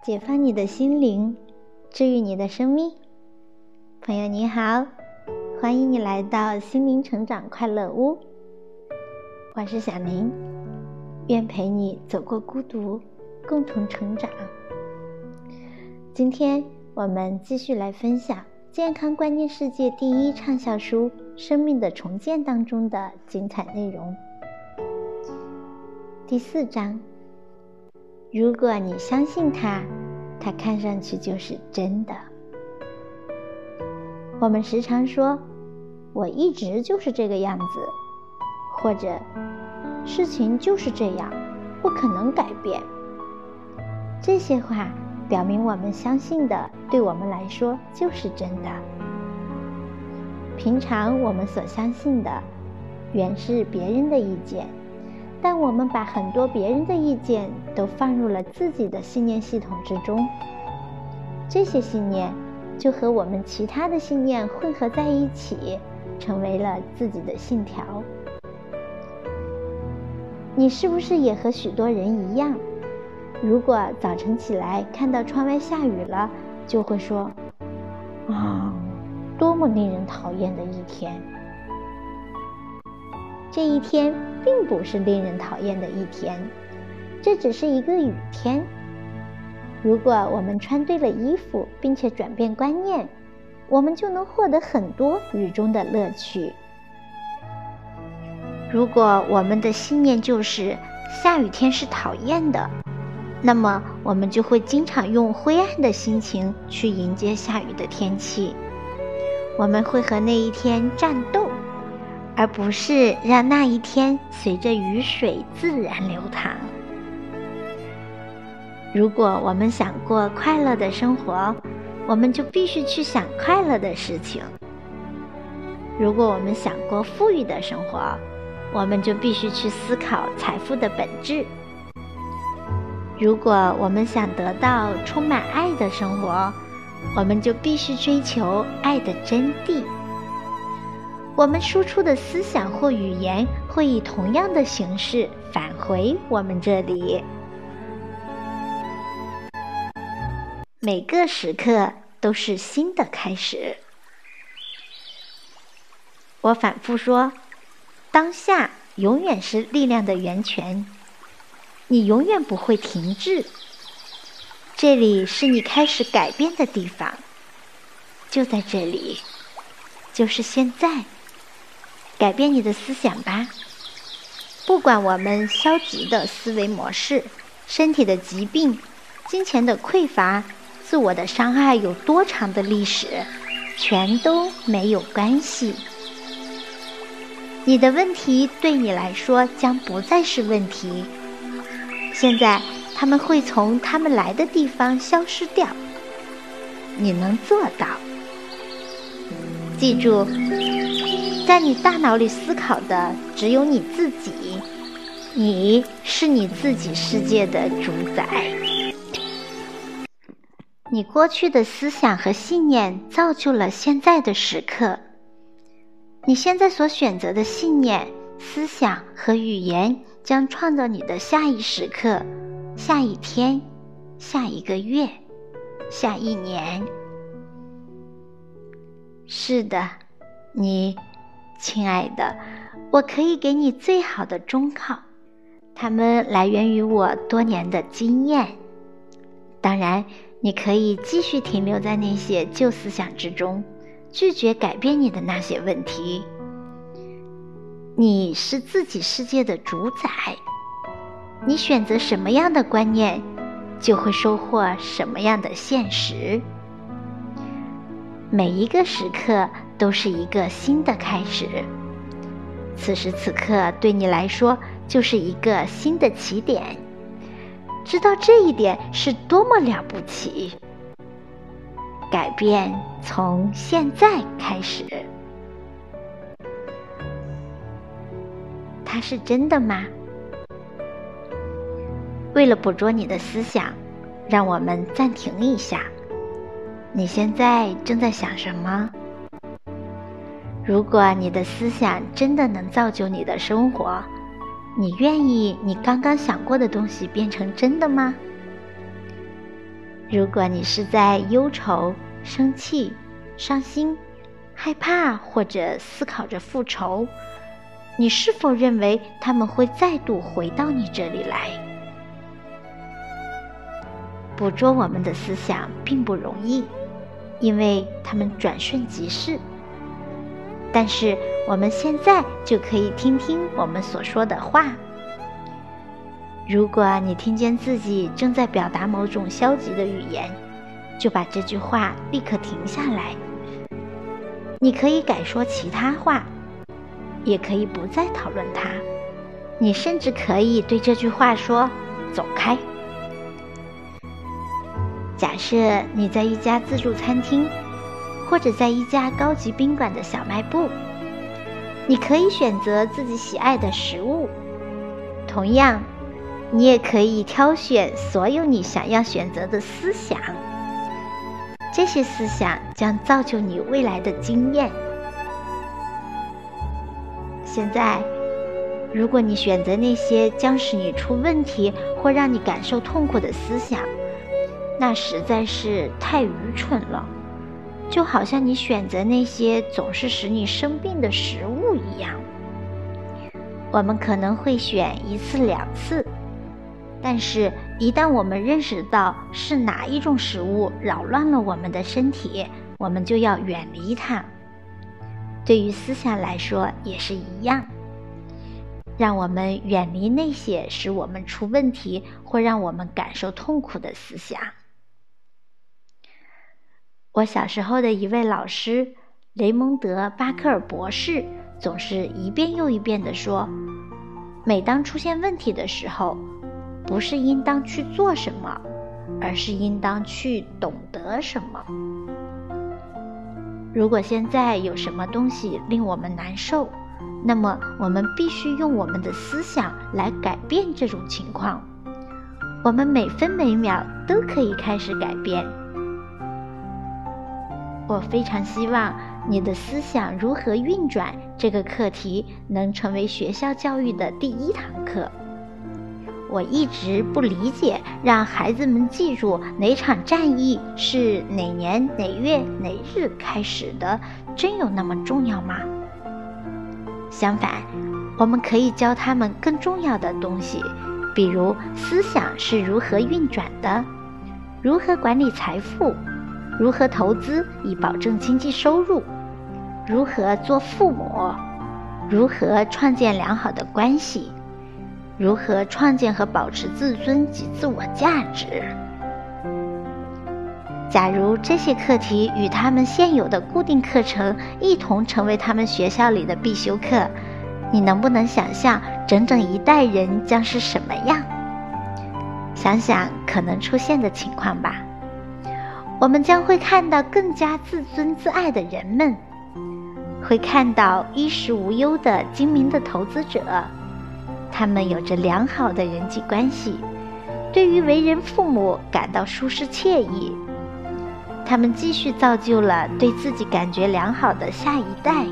解放你的心灵，治愈你的生命。朋友你好，欢迎你来到心灵成长快乐屋。我是小林，愿陪你走过孤独，共同成长。今天我们继续来分享《健康观念世界第一畅销书》《生命的重建》当中的精彩内容。第四章。如果你相信它，它看上去就是真的。我们时常说：“我一直就是这个样子”，或者“事情就是这样，不可能改变”。这些话表明我们相信的，对我们来说就是真的。平常我们所相信的，原是别人的意见。但我们把很多别人的意见都放入了自己的信念系统之中，这些信念就和我们其他的信念混合在一起，成为了自己的信条。你是不是也和许多人一样？如果早晨起来看到窗外下雨了，就会说：“啊，多么令人讨厌的一天！”这一天并不是令人讨厌的一天，这只是一个雨天。如果我们穿对了衣服，并且转变观念，我们就能获得很多雨中的乐趣。如果我们的信念就是下雨天是讨厌的，那么我们就会经常用灰暗的心情去迎接下雨的天气。我们会和那一天战斗。而不是让那一天随着雨水自然流淌。如果我们想过快乐的生活，我们就必须去想快乐的事情；如果我们想过富裕的生活，我们就必须去思考财富的本质；如果我们想得到充满爱的生活，我们就必须追求爱的真谛。我们输出的思想或语言会以同样的形式返回我们这里。每个时刻都是新的开始。我反复说，当下永远是力量的源泉，你永远不会停滞。这里是你开始改变的地方，就在这里，就是现在。改变你的思想吧。不管我们消极的思维模式、身体的疾病、金钱的匮乏、自我的伤害有多长的历史，全都没有关系。你的问题对你来说将不再是问题。现在，他们会从他们来的地方消失掉。你能做到。记住。在你大脑里思考的只有你自己，你是你自己世界的主宰。你过去的思想和信念造就了现在的时刻。你现在所选择的信念、思想和语言将创造你的下一时刻、下一天、下一个月、下一年。是的，你。亲爱的，我可以给你最好的忠告，它们来源于我多年的经验。当然，你可以继续停留在那些旧思想之中，拒绝改变你的那些问题。你是自己世界的主宰，你选择什么样的观念，就会收获什么样的现实。每一个时刻。都是一个新的开始。此时此刻对你来说就是一个新的起点。知道这一点是多么了不起！改变从现在开始。它是真的吗？为了捕捉你的思想，让我们暂停一下。你现在正在想什么？如果你的思想真的能造就你的生活，你愿意你刚刚想过的东西变成真的吗？如果你是在忧愁、生气、伤心、害怕或者思考着复仇，你是否认为他们会再度回到你这里来？捕捉我们的思想并不容易，因为他们转瞬即逝。但是我们现在就可以听听我们所说的话。如果你听见自己正在表达某种消极的语言，就把这句话立刻停下来。你可以改说其他话，也可以不再讨论它。你甚至可以对这句话说：“走开。”假设你在一家自助餐厅，或者在一家高级宾馆的小卖部，你可以选择自己喜爱的食物。同样。你也可以挑选所有你想要选择的思想，这些思想将造就你未来的经验。现在，如果你选择那些将使你出问题或让你感受痛苦的思想，那实在是太愚蠢了，就好像你选择那些总是使你生病的食物一样。我们可能会选一次两次。但是，一旦我们认识到是哪一种食物扰乱了我们的身体，我们就要远离它。对于思想来说也是一样，让我们远离那些使我们出问题或让我们感受痛苦的思想。我小时候的一位老师雷蒙德·巴克尔博士总是一遍又一遍地说：“每当出现问题的时候。”不是应当去做什么，而是应当去懂得什么。如果现在有什么东西令我们难受，那么我们必须用我们的思想来改变这种情况。我们每分每秒都可以开始改变。我非常希望你的思想如何运转这个课题能成为学校教育的第一堂课。我一直不理解，让孩子们记住哪场战役是哪年哪月哪日开始的，真有那么重要吗？相反，我们可以教他们更重要的东西，比如思想是如何运转的，如何管理财富，如何投资以保证经济收入，如何做父母，如何创建良好的关系。如何创建和保持自尊及自我价值？假如这些课题与他们现有的固定课程一同成为他们学校里的必修课，你能不能想象整整一代人将是什么样？想想可能出现的情况吧。我们将会看到更加自尊自爱的人们，会看到衣食无忧的精明的投资者。他们有着良好的人际关系，对于为人父母感到舒适惬意。他们继续造就了对自己感觉良好的下一代。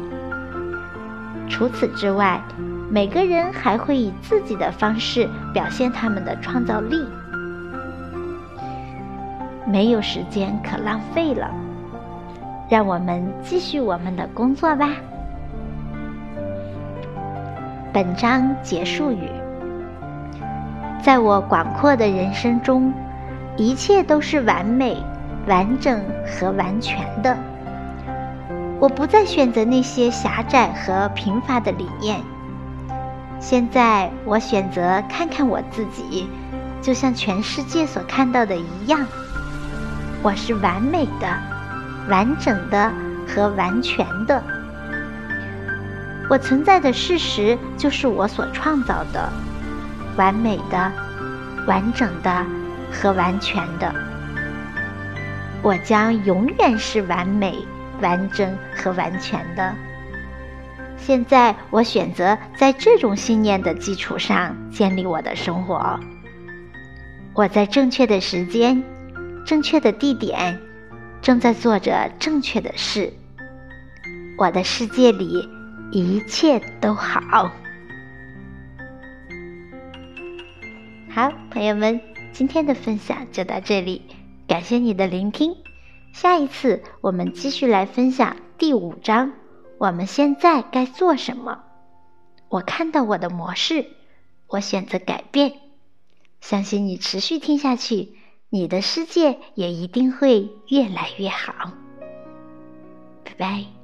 除此之外，每个人还会以自己的方式表现他们的创造力。没有时间可浪费了，让我们继续我们的工作吧。本章结束语：在我广阔的人生中，一切都是完美、完整和完全的。我不再选择那些狭窄和贫乏的理念。现在，我选择看看我自己，就像全世界所看到的一样。我是完美的、完整的和完全的。我存在的事实就是我所创造的，完美的、完整的和完全的。我将永远是完美、完整和完全的。现在，我选择在这种信念的基础上建立我的生活。我在正确的时间、正确的地点正在做着正确的事我的世界里一切都好。好朋友们今天的分享就到这里感谢你的聆听。下一次我们继续来分享第五章我们现在该做什么？我看到我的模式我选择改变。相信你持续听下去你的世界也一定会越来越好。拜拜。